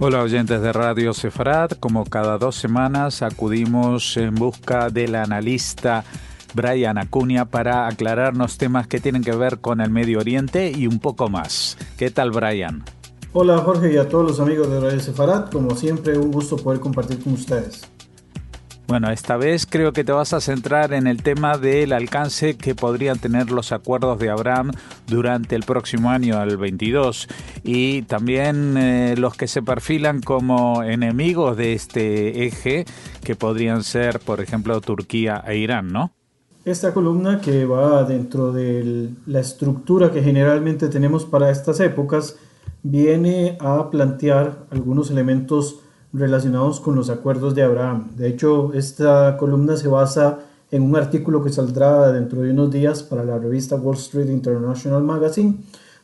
Hola oyentes de Radio Sefarad, como cada dos semanas acudimos en busca del analista Brian Acuña para aclararnos temas que tienen que ver con el Medio Oriente y un poco más. ¿Qué tal Brian? Hola Jorge y a todos los amigos de Radio Sefarad, como siempre un gusto poder compartir con ustedes. Bueno, esta vez creo que te vas a centrar en el tema del alcance que podrían tener los acuerdos de Abraham durante el próximo año, al 22, y también eh, los que se perfilan como enemigos de este eje, que podrían ser, por ejemplo, Turquía e Irán, ¿no? Esta columna que va dentro de la estructura que generalmente tenemos para estas épocas, viene a plantear algunos elementos relacionados con los acuerdos de Abraham. De hecho, esta columna se basa en un artículo que saldrá dentro de unos días para la revista Wall Street International Magazine,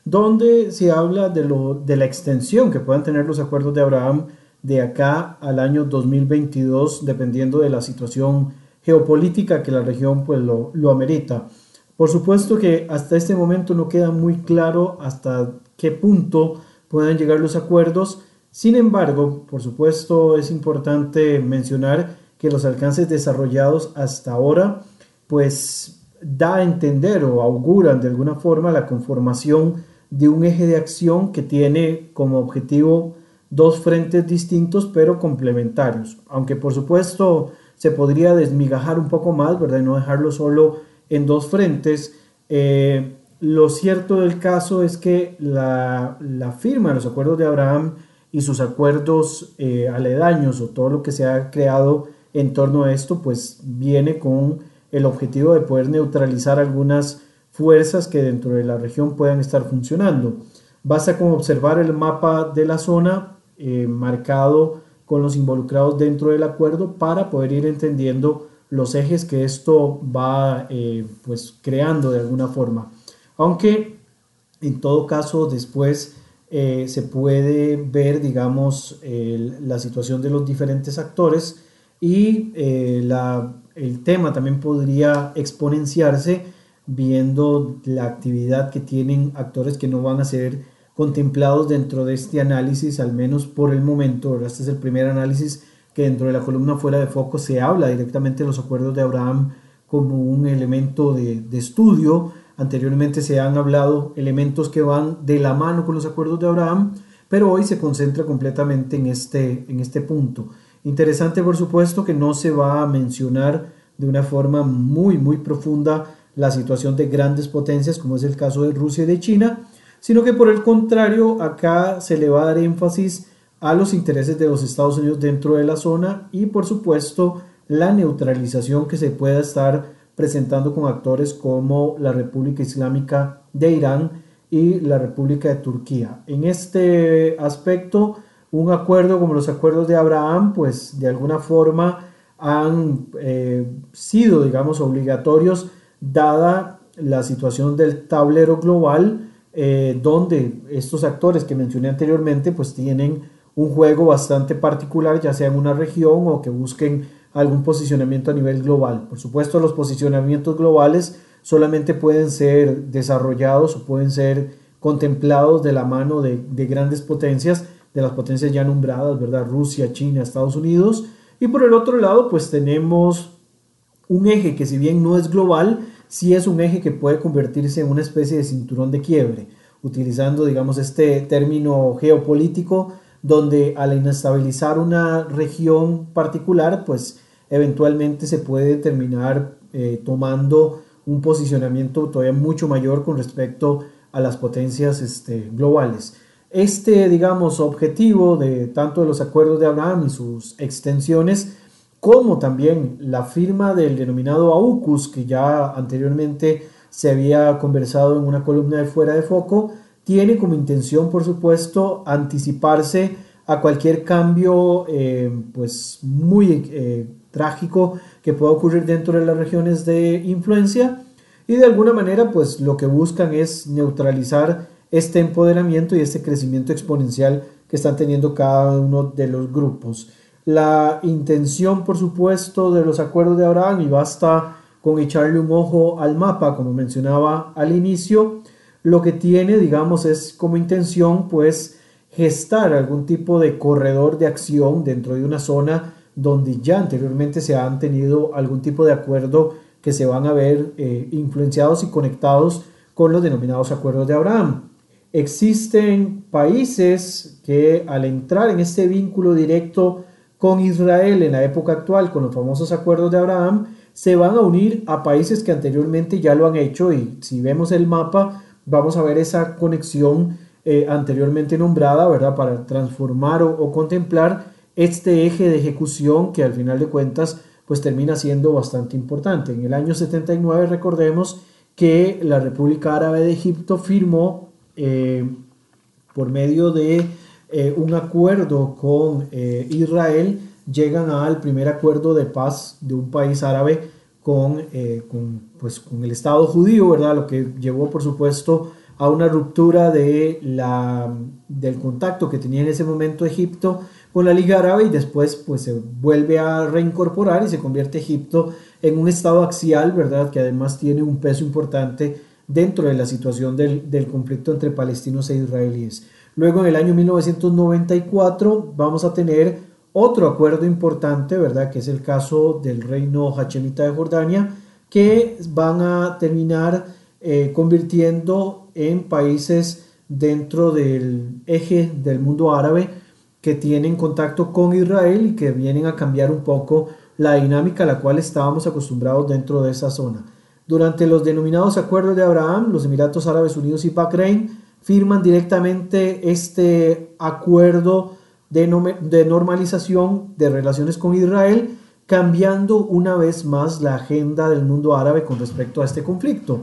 donde se habla de, lo, de la extensión que puedan tener los acuerdos de Abraham de acá al año 2022, dependiendo de la situación geopolítica que la región pues, lo, lo amerita. Por supuesto que hasta este momento no queda muy claro hasta qué punto puedan llegar los acuerdos, sin embargo, por supuesto, es importante mencionar que los alcances desarrollados hasta ahora, pues da a entender o auguran de alguna forma la conformación de un eje de acción que tiene como objetivo dos frentes distintos pero complementarios. Aunque por supuesto se podría desmigajar un poco más, ¿verdad? Y no dejarlo solo en dos frentes. Eh, lo cierto del caso es que la, la firma de los acuerdos de Abraham y sus acuerdos eh, aledaños o todo lo que se ha creado en torno a esto, pues viene con el objetivo de poder neutralizar algunas fuerzas que dentro de la región puedan estar funcionando. Basta con observar el mapa de la zona eh, marcado con los involucrados dentro del acuerdo para poder ir entendiendo los ejes que esto va eh, pues creando de alguna forma. Aunque en todo caso después eh, se puede ver, digamos, la situación de los diferentes actores y eh, el tema también podría exponenciarse viendo la actividad que tienen actores que no van a ser contemplados dentro de este análisis, al menos por el momento. Este es el primer análisis que dentro de la columna fuera de foco se habla directamente de los acuerdos de Abraham como un elemento de estudio Anteriormente se han hablado elementos que van de la mano con los acuerdos de Abraham, pero hoy se concentra completamente en este, en este punto. Interesante, por supuesto, que no se va a mencionar de una forma muy, muy profunda la situación de grandes potencias, como es el caso de Rusia y de China, sino que por el contrario, acá se le va a dar énfasis a los intereses de los Estados Unidos dentro de la zona y, por supuesto, la neutralización que se pueda estar presentando con actores como la República Islámica de Irán y la República de Turquía. En este aspecto, un acuerdo como los acuerdos de Abraham, pues de alguna forma han eh, sido, digamos, obligatorios dada la situación del tablero global, eh, donde estos actores que mencioné anteriormente, pues tienen un juego bastante particular, ya sea en una región o que busquen algún posicionamiento a nivel global. Por supuesto, los posicionamientos globales solamente pueden ser desarrollados o pueden ser contemplados de la mano de, grandes potencias, de las potencias ya nombradas, ¿verdad? Rusia, China, Estados Unidos. Y por el otro lado, pues tenemos un eje que si bien no es global, sí es un eje que puede convertirse en una especie de cinturón de quiebre, utilizando, digamos, este término geopolítico, donde al inestabilizar una región particular, pues eventualmente se puede terminar eh, tomando un posicionamiento todavía mucho mayor con respecto a las potencias este, globales. Este, digamos, objetivo de tanto de los acuerdos de Abraham y sus extensiones, como también la firma del denominado AUKUS, que ya anteriormente se había conversado en una columna de fuera de foco, tiene como intención, por supuesto, anticiparse a cualquier cambio eh, pues muy eh, trágico que pueda ocurrir dentro de las regiones de influencia y de alguna manera pues lo que buscan es neutralizar este empoderamiento y este crecimiento exponencial que están teniendo cada uno de los grupos. La intención, por supuesto, de los acuerdos de Abraham, y basta con echarle un ojo al mapa, como mencionaba al inicio, lo que tiene, digamos, es como intención, pues, gestar algún tipo de corredor de acción dentro de una zona donde ya anteriormente se han tenido algún tipo de acuerdo que se van a ver eh, influenciados y conectados con los denominados acuerdos de Abraham. Existen países que al entrar en este vínculo directo con Israel en la época actual, con los famosos acuerdos de Abraham, se van a unir a países que anteriormente ya lo han hecho y si vemos el mapa vamos a ver esa conexión eh, anteriormente nombrada, ¿verdad? Para transformar o, contemplar este eje de ejecución que al final de cuentas pues termina siendo bastante importante. En el año 79 recordemos que la República Árabe de Egipto firmó eh, por medio de eh, un acuerdo con Israel, llegan al primer acuerdo de paz de un país árabe con, con, pues, con el Estado judío, ¿verdad? Lo que llevó por supuesto a una ruptura de la, del contacto que tenía en ese momento Egipto con la Liga Árabe y después pues se vuelve a reincorporar y se convierte Egipto en un estado axial, ¿verdad? Que además tiene un peso importante dentro de la situación del, del conflicto entre palestinos e israelíes. Luego en el año 1994 vamos a tener otro acuerdo importante, ¿verdad? Que es el caso del reino hachemita de Jordania, que van a terminar eh, convirtiendo en países dentro del eje del mundo árabe que tienen contacto con Israel y que vienen a cambiar un poco la dinámica a la cual estábamos acostumbrados dentro de esa zona. Durante los denominados acuerdos de Abraham, los Emiratos Árabes Unidos y Bahrein firman directamente este acuerdo de, de normalización de relaciones con Israel, cambiando una vez más la agenda del mundo árabe con respecto a este conflicto.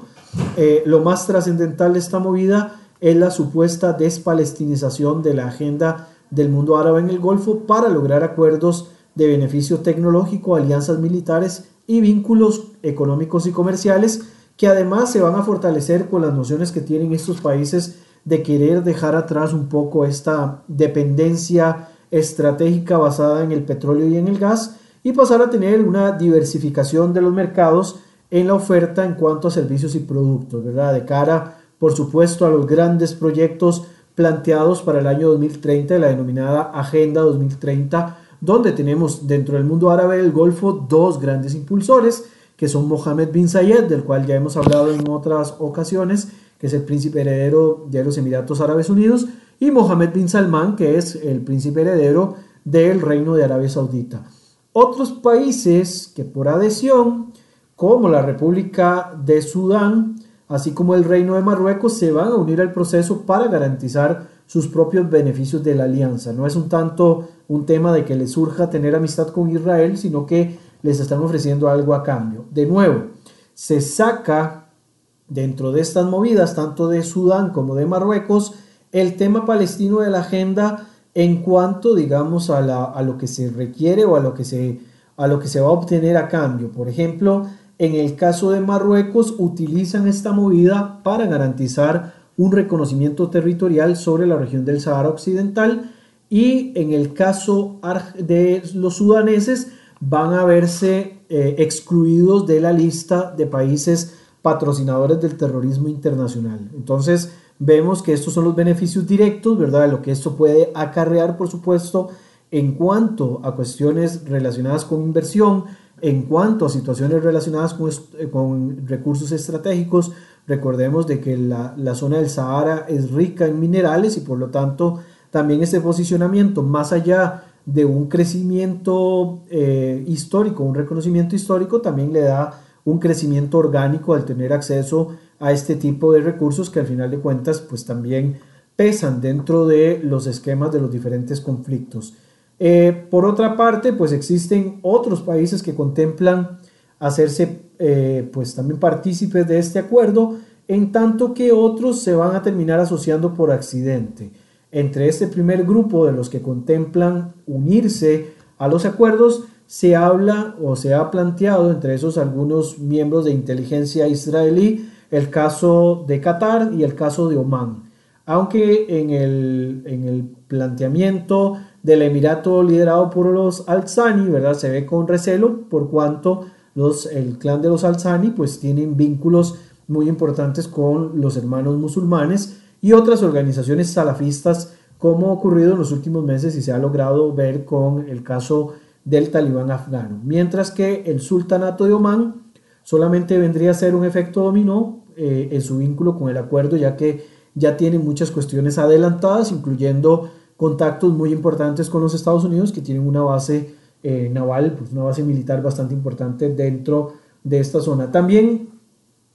Eh, lo más trascendental de esta movida es la supuesta despalestinización de la agenda del mundo árabe en el Golfo para lograr acuerdos de beneficio tecnológico, alianzas militares y vínculos económicos y comerciales que además se van a fortalecer con las nociones que tienen estos países de querer dejar atrás un poco esta dependencia estratégica basada en el petróleo y en el gas y pasar a tener una diversificación de los mercados en la oferta en cuanto a servicios y productos, ¿verdad? De cara, por supuesto, a los grandes proyectos planteados para el año 2030, la denominada Agenda 2030, donde tenemos dentro del mundo árabe del Golfo dos grandes impulsores, que son Mohammed bin Zayed, del cual ya hemos hablado en otras ocasiones, que es el príncipe heredero de los Emiratos Árabes Unidos, y Mohammed bin Salman, que es el príncipe heredero del Reino de Arabia Saudita. Otros países que por adhesión como la República de Sudán, así como el Reino de Marruecos, se van a unir al proceso para garantizar sus propios beneficios de la alianza. No es un tanto un tema de que les surja tener amistad con Israel, sino que les están ofreciendo algo a cambio. De nuevo, se saca dentro de estas movidas, tanto de Sudán como de Marruecos, el tema palestino de la agenda en cuanto, digamos, a, a lo que se requiere o a lo que se, a lo que se va a obtener a cambio. Por ejemplo, en el caso de Marruecos, utilizan esta movida para garantizar un reconocimiento territorial sobre la región del Sahara Occidental y en el caso de los sudaneses van a verse eh, excluidos de la lista de países patrocinadores del terrorismo internacional. Entonces vemos que estos son los beneficios directos, ¿verdad? Lo que esto puede acarrear, por supuesto, en cuanto a cuestiones relacionadas con inversión, en cuanto a situaciones relacionadas eh, con, recursos estratégicos, recordemos de que la, zona del Sahara es rica en minerales y por lo tanto también este posicionamiento, más allá de un crecimiento eh, histórico, un reconocimiento histórico, también le da un crecimiento orgánico al tener acceso a este tipo de recursos que al final de cuentas pues también pesan dentro de los esquemas de los diferentes conflictos. Eh, por otra parte, pues existen otros países que contemplan hacerse eh, pues también partícipes de este acuerdo, en tanto que otros se van a terminar asociando por accidente. Entre este primer grupo de los que contemplan unirse a los acuerdos, se habla o se ha planteado entre esos algunos miembros de inteligencia israelí el caso de Qatar y el caso de Omán. Aunque en el, en el planteamiento del Emirato liderado por los Al-Sani, ¿verdad? Se ve con recelo por cuanto los, el clan de los Al-Sani pues tienen vínculos muy importantes con los hermanos musulmanes y otras organizaciones salafistas como ha ocurrido en los últimos meses y se ha logrado ver con el caso del talibán afgano. Mientras que el sultanato de Omán solamente vendría a ser un efecto dominó eh, en su vínculo con el acuerdo, ya que ya tiene muchas cuestiones adelantadas, incluyendo contactos muy importantes con los Estados Unidos, que tienen una base eh, naval, pues una base militar bastante importante dentro de esta zona. También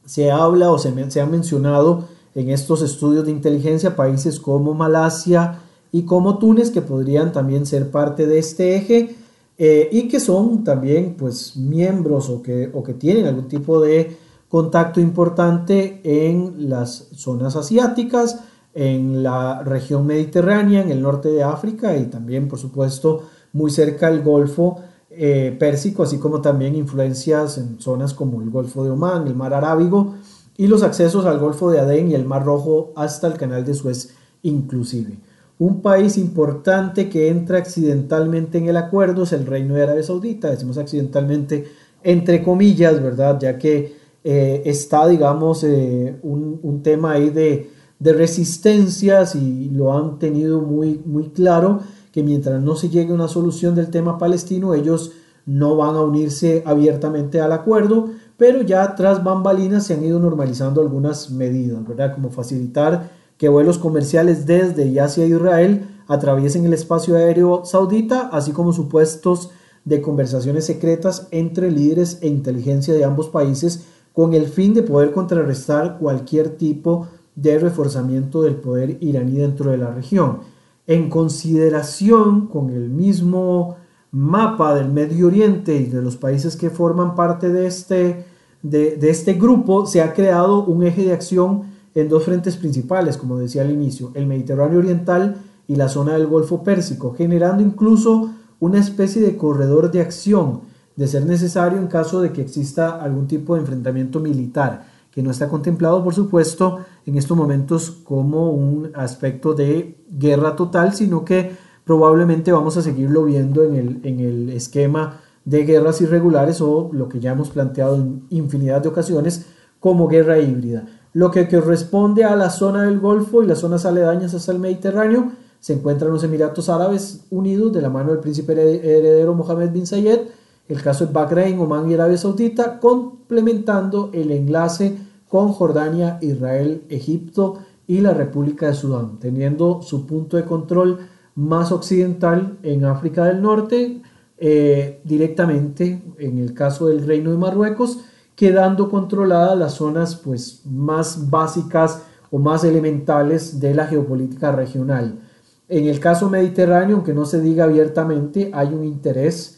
se habla o se, ha mencionado en estos estudios de inteligencia países como Malasia y como Túnez, que podrían también ser parte de este eje eh, y que son también pues miembros o que, o que tienen algún tipo de contacto importante en las zonas asiáticas, en la región mediterránea, en el norte de África y también por supuesto muy cerca del Golfo eh, Pérsico, así como también influencias en zonas como el Golfo de Omán, el Mar Arábigo y los accesos al Golfo de Adén y el Mar Rojo hasta el Canal de Suez inclusive. Un país importante que entra accidentalmente en el acuerdo es el Reino de Arabia Saudita, decimos accidentalmente entre comillas, ¿verdad? Ya que eh, está, digamos, eh, un, tema ahí de, de, resistencias y lo han tenido muy, muy claro que mientras no se llegue a una solución del tema palestino, ellos no van a unirse abiertamente al acuerdo, pero ya tras bambalinas se han ido normalizando algunas medidas, ¿verdad? Como facilitar que vuelos comerciales desde y hacia Israel atraviesen el espacio aéreo saudita, así como supuestos de conversaciones secretas entre líderes e inteligencia de ambos países con el fin de poder contrarrestar cualquier tipo de reforzamiento del poder iraní dentro de la región. En consideración con el mismo mapa del Medio Oriente y de los países que forman parte de este, de, este grupo, se ha creado un eje de acción en dos frentes principales, como decía al inicio, el Mediterráneo Oriental y la zona del Golfo Pérsico, generando incluso una especie de corredor de acción, de ser necesario en caso de que exista algún tipo de enfrentamiento militar, que no está contemplado, por supuesto, en estos momentos como un aspecto de guerra total, sino que probablemente vamos a seguirlo viendo en el, en el esquema de guerras irregulares o lo que ya hemos planteado en infinidad de ocasiones como guerra híbrida. Lo que corresponde a la zona del Golfo y las zonas aledañas hasta el Mediterráneo se encuentran los Emiratos Árabes Unidos de la mano del príncipe heredero Mohammed bin Zayed, el caso de Bahrein, Oman y Arabia Saudita, complementando el enlace con Jordania, Israel, Egipto y la República de Sudán, teniendo su punto de control más occidental en África del Norte, eh, directamente en el caso del Reino de Marruecos, quedando controladas las zonas pues, más básicas o más elementales de la geopolítica regional. En el caso mediterráneo, aunque no se diga abiertamente, hay un interés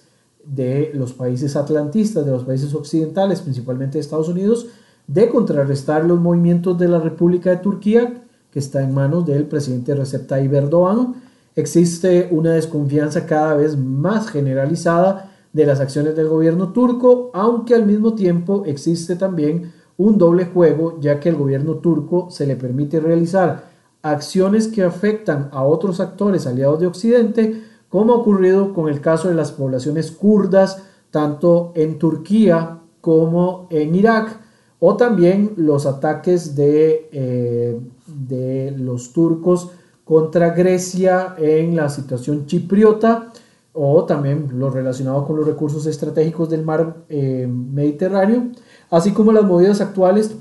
de los países atlantistas, de los países occidentales, principalmente de Estados Unidos, de contrarrestar los movimientos de la República de Turquía, que está en manos del presidente Recep Tayyip Erdogan, existe una desconfianza cada vez más generalizada de las acciones del gobierno turco, aunque al mismo tiempo existe también un doble juego, ya que el gobierno turco se le permite realizar acciones que afectan a otros actores aliados de Occidente, como ha ocurrido con el caso de las poblaciones kurdas, tanto en Turquía como en Irak, o también los ataques de, eh, de los turcos contra Grecia en la situación chipriota o también lo relacionado con los recursos estratégicos del mar eh, Mediterráneo, así como las movidas actuales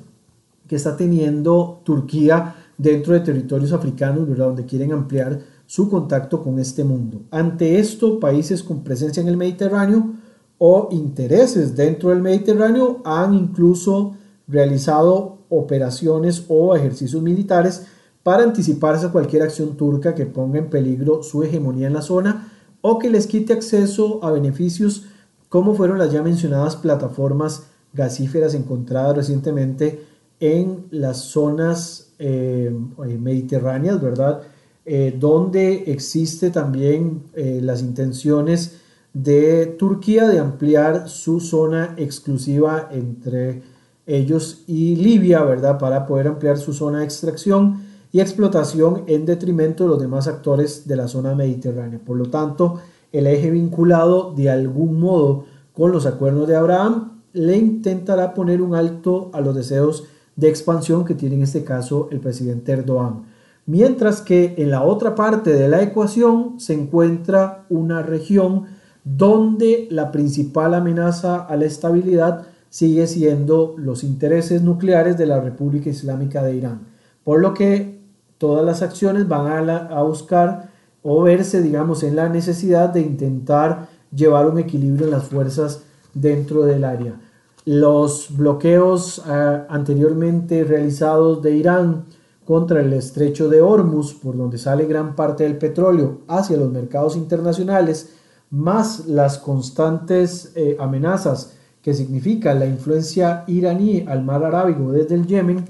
que está teniendo Turquía dentro de territorios africanos, ¿verdad? donde quieren ampliar su contacto con este mundo. Ante esto, países con presencia en el Mediterráneo o intereses dentro del Mediterráneo han incluso realizado operaciones o ejercicios militares para anticiparse a cualquier acción turca que ponga en peligro su hegemonía en la zona o que les quite acceso a beneficios como fueron las ya mencionadas plataformas gasíferas encontradas recientemente en las zonas eh, eh, mediterráneas, ¿verdad? Eh, donde existe también las intenciones de Turquía de ampliar su zona exclusiva entre ellos y Libia, ¿verdad? Para poder ampliar su zona de extracción y explotación en detrimento de los demás actores de la zona mediterránea. Por lo tanto, el eje vinculado de algún modo con los acuerdos de Abraham le intentará poner un alto a los deseos de expansión que tiene en este caso el presidente Erdogan. Mientras que en la otra parte de la ecuación se encuentra una región donde la principal amenaza a la estabilidad sigue siendo los intereses nucleares de la República Islámica de Irán. Por lo que todas las acciones van a, buscar o verse, digamos, en la necesidad de intentar llevar un equilibrio en las fuerzas dentro del área. Los bloqueos eh, anteriormente realizados de Irán contra el estrecho de Hormuz, por donde sale gran parte del petróleo hacia los mercados internacionales, más las constantes eh, amenazas que significa la influencia iraní al mar Arábigo desde el Yemen,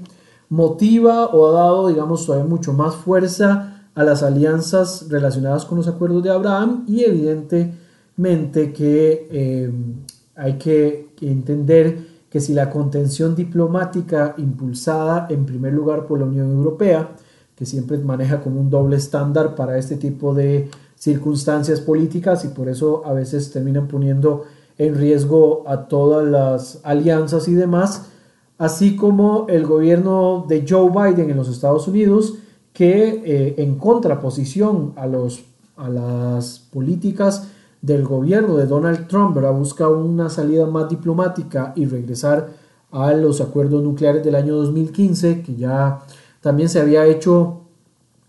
motiva o ha dado, digamos, todavía mucho más fuerza a las alianzas relacionadas con los acuerdos de Abraham y evidentemente que eh, hay que entender que si la contención diplomática impulsada en primer lugar por la Unión Europea, que siempre maneja como un doble estándar para este tipo de circunstancias políticas y por eso a veces terminan poniendo en riesgo a todas las alianzas y demás, así como el gobierno de Joe Biden en los Estados Unidos, que eh, en contraposición a, los, a las políticas del gobierno de Donald Trump, ¿verdad? busca una salida más diplomática y regresar a los acuerdos nucleares del año 2015, que ya también se había hecho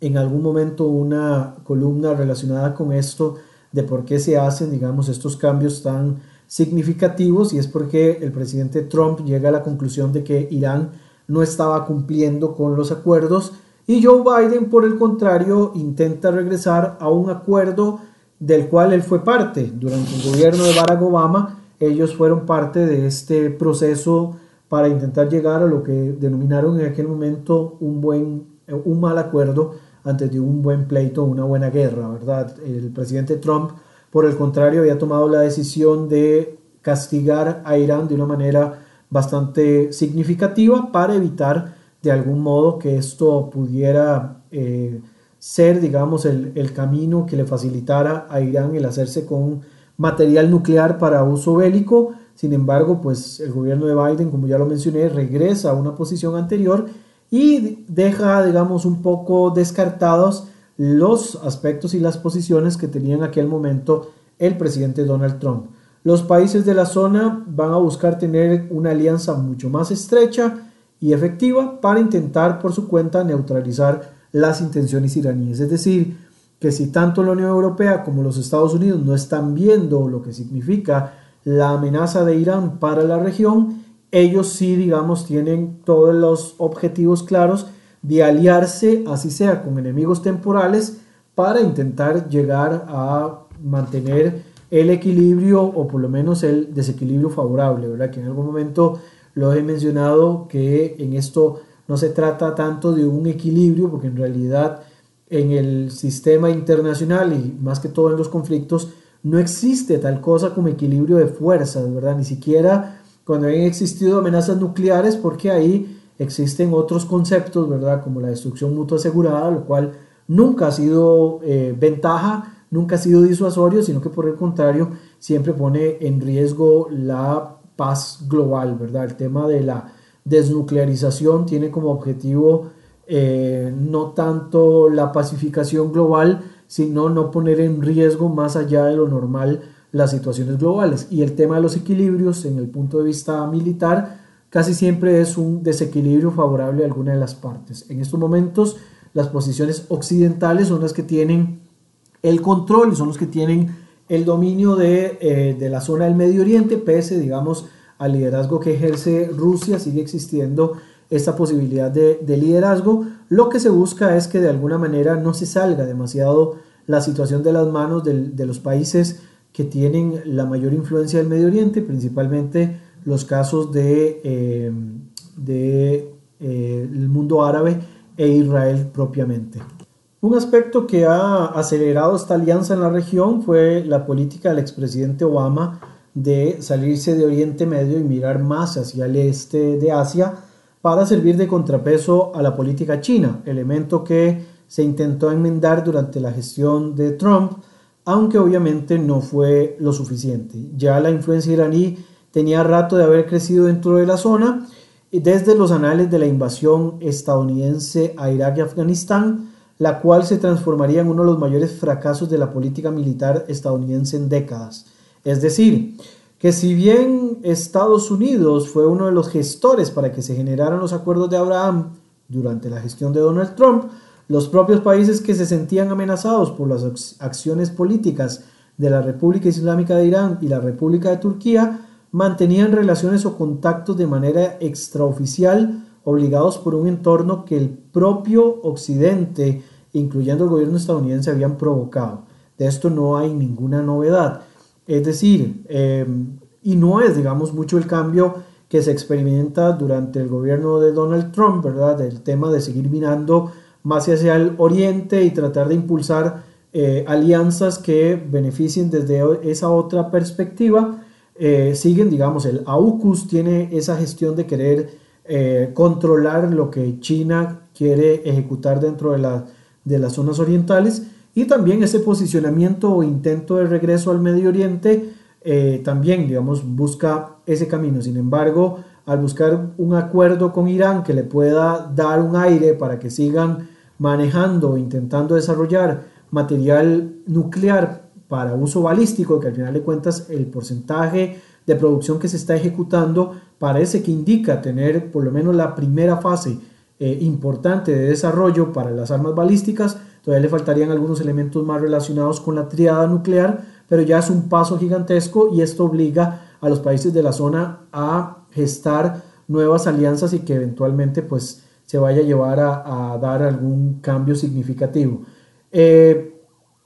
en algún momento una columna relacionada con esto de por qué se hacen, digamos, estos cambios tan significativos y es porque el presidente Trump llega a la conclusión de que Irán no estaba cumpliendo con los acuerdos y Joe Biden, por el contrario, intenta regresar a un acuerdo del cual él fue parte. Durante el gobierno de Barack Obama, ellos fueron parte de este proceso para intentar llegar a lo que denominaron en aquel momento un, buen, un mal acuerdo antes de un buen pleito, una buena guerra, ¿verdad? El presidente Trump, por el contrario, había tomado la decisión de castigar a Irán de una manera bastante significativa para evitar de algún modo que esto pudiera eh, ser, digamos, el, el, camino que le facilitara a Irán el hacerse con material nuclear para uso bélico. Sin embargo, pues el gobierno de Biden, como ya lo mencioné, regresa a una posición anterior y deja, digamos, un poco descartados los aspectos y las posiciones que tenía en aquel momento el presidente Donald Trump. Los países de la zona van a buscar tener una alianza mucho más estrecha y efectiva para intentar por su cuenta neutralizar las intenciones iraníes. Es decir, que si tanto la Unión Europea como los Estados Unidos no están viendo lo que significa la amenaza de Irán para la región, ellos sí, digamos, tienen todos los objetivos claros de aliarse, así sea, con enemigos temporales, para intentar llegar a mantener el equilibrio o por lo menos el desequilibrio favorable, ¿verdad? Que en algún momento lo he mencionado que en esto no se trata tanto de un equilibrio, porque en realidad en el sistema internacional y más que todo en los conflictos, no existe tal cosa como equilibrio de fuerzas, ¿verdad? Ni siquiera cuando han existido amenazas nucleares, porque ahí existen otros conceptos, ¿verdad? Como la destrucción mutua asegurada, lo cual nunca ha sido eh, ventaja, nunca ha sido disuasorio, sino que por el contrario siempre pone en riesgo la paz global, ¿verdad? El tema de la desnuclearización tiene como objetivo eh, no tanto la pacificación global, sino no poner en riesgo más allá de lo normal las situaciones globales. Y el tema de los equilibrios en el punto de vista militar casi siempre es un desequilibrio favorable a alguna de las partes. En estos momentos las posiciones occidentales son las que tienen el control, son los que tienen el dominio de, eh, de la zona del Medio Oriente, pese, digamos, al liderazgo que ejerce Rusia, sigue existiendo esta posibilidad de, liderazgo. Lo que se busca es que de alguna manera no se salga demasiado la situación de las manos de, los países que tienen la mayor influencia del Medio Oriente, principalmente los casos de, eh, eh, mundo árabe e Israel propiamente. Un aspecto que ha acelerado esta alianza en la región fue la política del expresidente Obama de salirse de Oriente Medio y mirar más hacia el este de Asia para servir de contrapeso a la política china, elemento que se intentó enmendar durante la gestión de Trump, aunque obviamente no fue lo suficiente. Ya la influencia iraní tenía rato de haber crecido dentro de la zona, desde los anales de la invasión estadounidense a Irak y Afganistán, la cual se transformaría en uno de los mayores fracasos de la política militar estadounidense en décadas. Es decir, que si bien Estados Unidos fue uno de los gestores para que se generaran los acuerdos de Abraham durante la gestión de Donald Trump, los propios países que se sentían amenazados por las acciones políticas de la República Islámica de Irán y la República de Turquía mantenían relaciones o contactos de manera extraoficial obligados por un entorno que el propio Occidente, incluyendo el gobierno estadounidense, habían provocado. De esto no hay ninguna novedad. Es decir, em, y no es, digamos, mucho el cambio que se experimenta durante el gobierno de Donald Trump, ¿verdad? El tema de seguir mirando más hacia el oriente y tratar de impulsar eh, alianzas que beneficien desde esa otra perspectiva. Eh, siguen, digamos, el AUKUS tiene esa gestión de querer eh, controlar lo que China quiere ejecutar dentro de, de las zonas orientales y también ese posicionamiento o intento de regreso al Medio Oriente eh, también, digamos, busca ese camino. Sin embargo, al buscar un acuerdo con Irán que le pueda dar un aire para que sigan manejando, intentando desarrollar material nuclear para uso balístico, que al final de cuentas el porcentaje de producción que se está ejecutando parece que indica tener por lo menos la primera fase eh, importante de desarrollo para las armas balísticas, Todavía le faltarían algunos elementos más relacionados con la triada nuclear, pero ya es un paso gigantesco y esto obliga a los países de la zona a gestar nuevas alianzas y que eventualmente pues se vaya a llevar a, dar algún cambio significativo. Eh,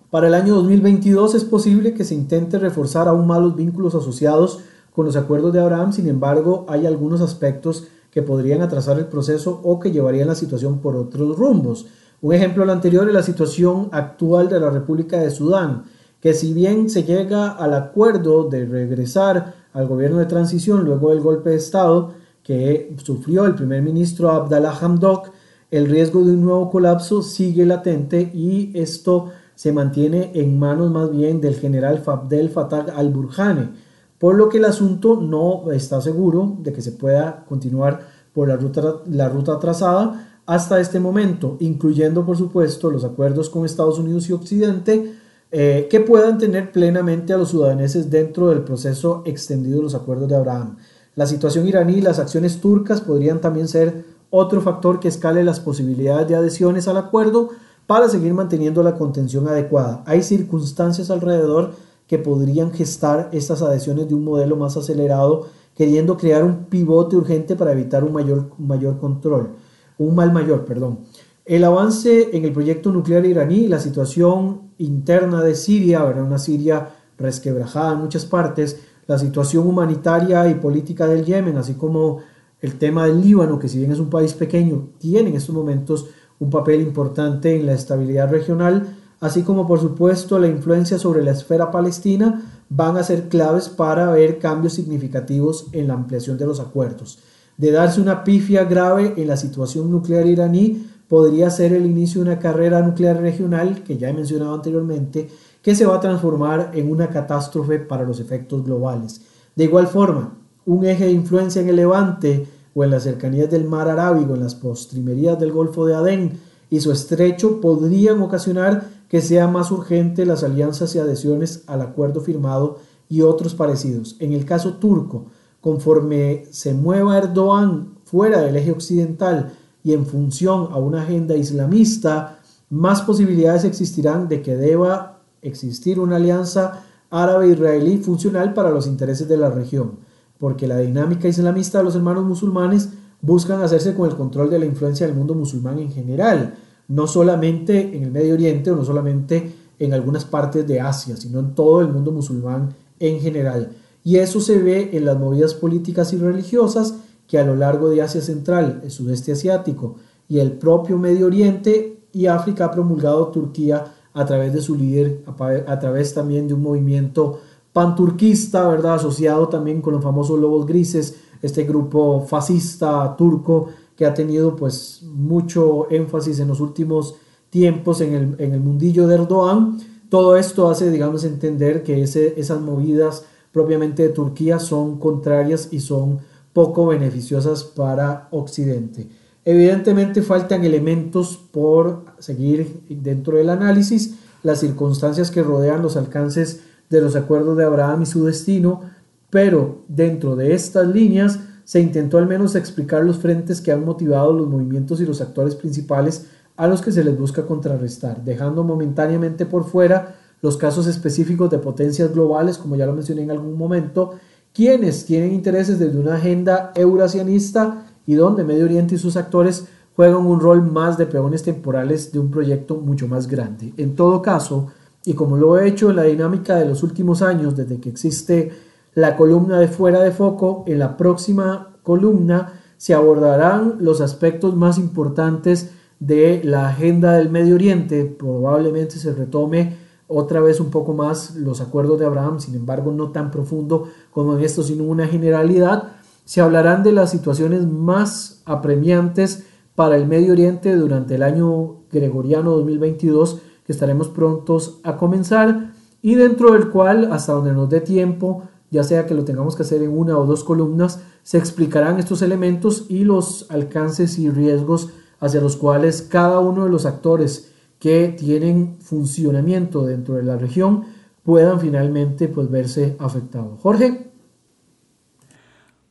para el año 2022 es posible que se intente reforzar aún más los vínculos asociados con los acuerdos de Abraham, sin embargo hay algunos aspectos que podrían atrasar el proceso o que llevarían la situación por otros rumbos. Un ejemplo lo anterior es la situación actual de la República de Sudán, que si bien se llega al acuerdo de regresar al gobierno de transición luego del golpe de Estado que sufrió el primer ministro Abdallah Hamdok, el riesgo de un nuevo colapso sigue latente y esto se mantiene en manos más bien del general Fabdel Fattah al-Burhani, por lo que el asunto no está seguro de que se pueda continuar por la ruta, la ruta trazada, hasta este momento, incluyendo por supuesto los acuerdos con Estados Unidos y Occidente, eh, que puedan tener plenamente a los sudaneses dentro del proceso extendido de los acuerdos de Abraham. La situación iraní y las acciones turcas podrían también ser otro factor que escale las posibilidades de adhesiones al acuerdo para seguir manteniendo la contención adecuada. Hay circunstancias alrededor que podrían gestar estas adhesiones de un modelo más acelerado, queriendo crear un pivote urgente para evitar un mayor, mayor control un mal mayor, perdón. El avance en el proyecto nuclear iraní, la situación interna de Siria, ¿verdad? una Siria resquebrajada en muchas partes, la situación humanitaria y política del Yemen, así como el tema del Líbano, que si bien es un país pequeño, tiene en estos momentos un papel importante en la estabilidad regional, así como por supuesto la influencia sobre la esfera palestina, van a ser claves para ver cambios significativos en la ampliación de los acuerdos. De darse una pifia grave en la situación nuclear iraní, podría ser el inicio de una carrera nuclear regional, que ya he mencionado anteriormente, que se va a transformar en una catástrofe para los efectos globales. De igual forma, un eje de influencia en el Levante o en las cercanías del mar Arábigo, en las postrimerías del Golfo de Adén y su estrecho podrían ocasionar que sea más urgente las alianzas y adhesiones al acuerdo firmado y otros parecidos. En el caso turco, conforme se mueva Erdogan fuera del eje occidental y en función a una agenda islamista, más posibilidades existirán de que deba existir una alianza árabe-israelí funcional para los intereses de la región, porque la dinámica islamista de los hermanos musulmanes buscan hacerse con el control de la influencia del mundo musulmán en general, no solamente en el Medio Oriente o no solamente en algunas partes de Asia, sino en todo el mundo musulmán en general. Y eso se ve en las movidas políticas y religiosas que a lo largo de Asia Central, el sudeste asiático y el propio Medio Oriente y África ha promulgado Turquía a través de su líder, a través también de un movimiento panturquista, ¿verdad? Asociado también con los famosos lobos grises, este grupo fascista turco que ha tenido pues mucho énfasis en los últimos tiempos en el, en el mundillo de Erdogan. Todo esto hace, digamos, entender que esas movidas propiamente de Turquía son contrarias y son poco beneficiosas para Occidente. Evidentemente faltan elementos por seguir dentro del análisis, las circunstancias que rodean los alcances de los acuerdos de Abraham y su destino, pero dentro de estas líneas se intentó al menos explicar los frentes que han motivado los movimientos y los actores principales a los que se les busca contrarrestar, dejando momentáneamente por fuera los casos específicos de potencias globales, como ya lo mencioné en algún momento, quienes tienen intereses desde una agenda eurasianista y donde Medio Oriente y sus actores juegan un rol más de peones temporales de un proyecto mucho más grande. En todo caso, y como lo he hecho en la dinámica de los últimos años, desde que existe la columna de fuera de foco, en la próxima columna se abordarán los aspectos más importantes de la agenda del Medio Oriente. Probablemente se retome otra vez un poco más los acuerdos de Abraham, sin embargo no tan profundo como en esto, sino una generalidad. Se hablarán de las situaciones más apremiantes para el Medio Oriente durante el año gregoriano 2022 que estaremos prontos a comenzar y dentro del cual, hasta donde nos dé tiempo, ya sea que lo tengamos que hacer en una o dos columnas, se explicarán estos elementos y los alcances y riesgos hacia los cuales cada uno de los actores que tienen funcionamiento dentro de la región puedan finalmente pues, verse afectados. Jorge.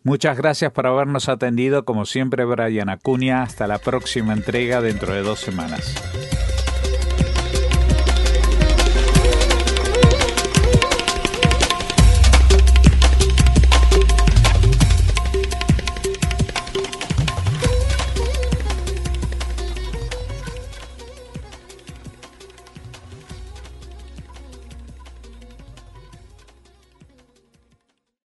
Muchas gracias por habernos atendido, como siempre, Brian Acuña. Hasta la próxima entrega dentro de dos semanas.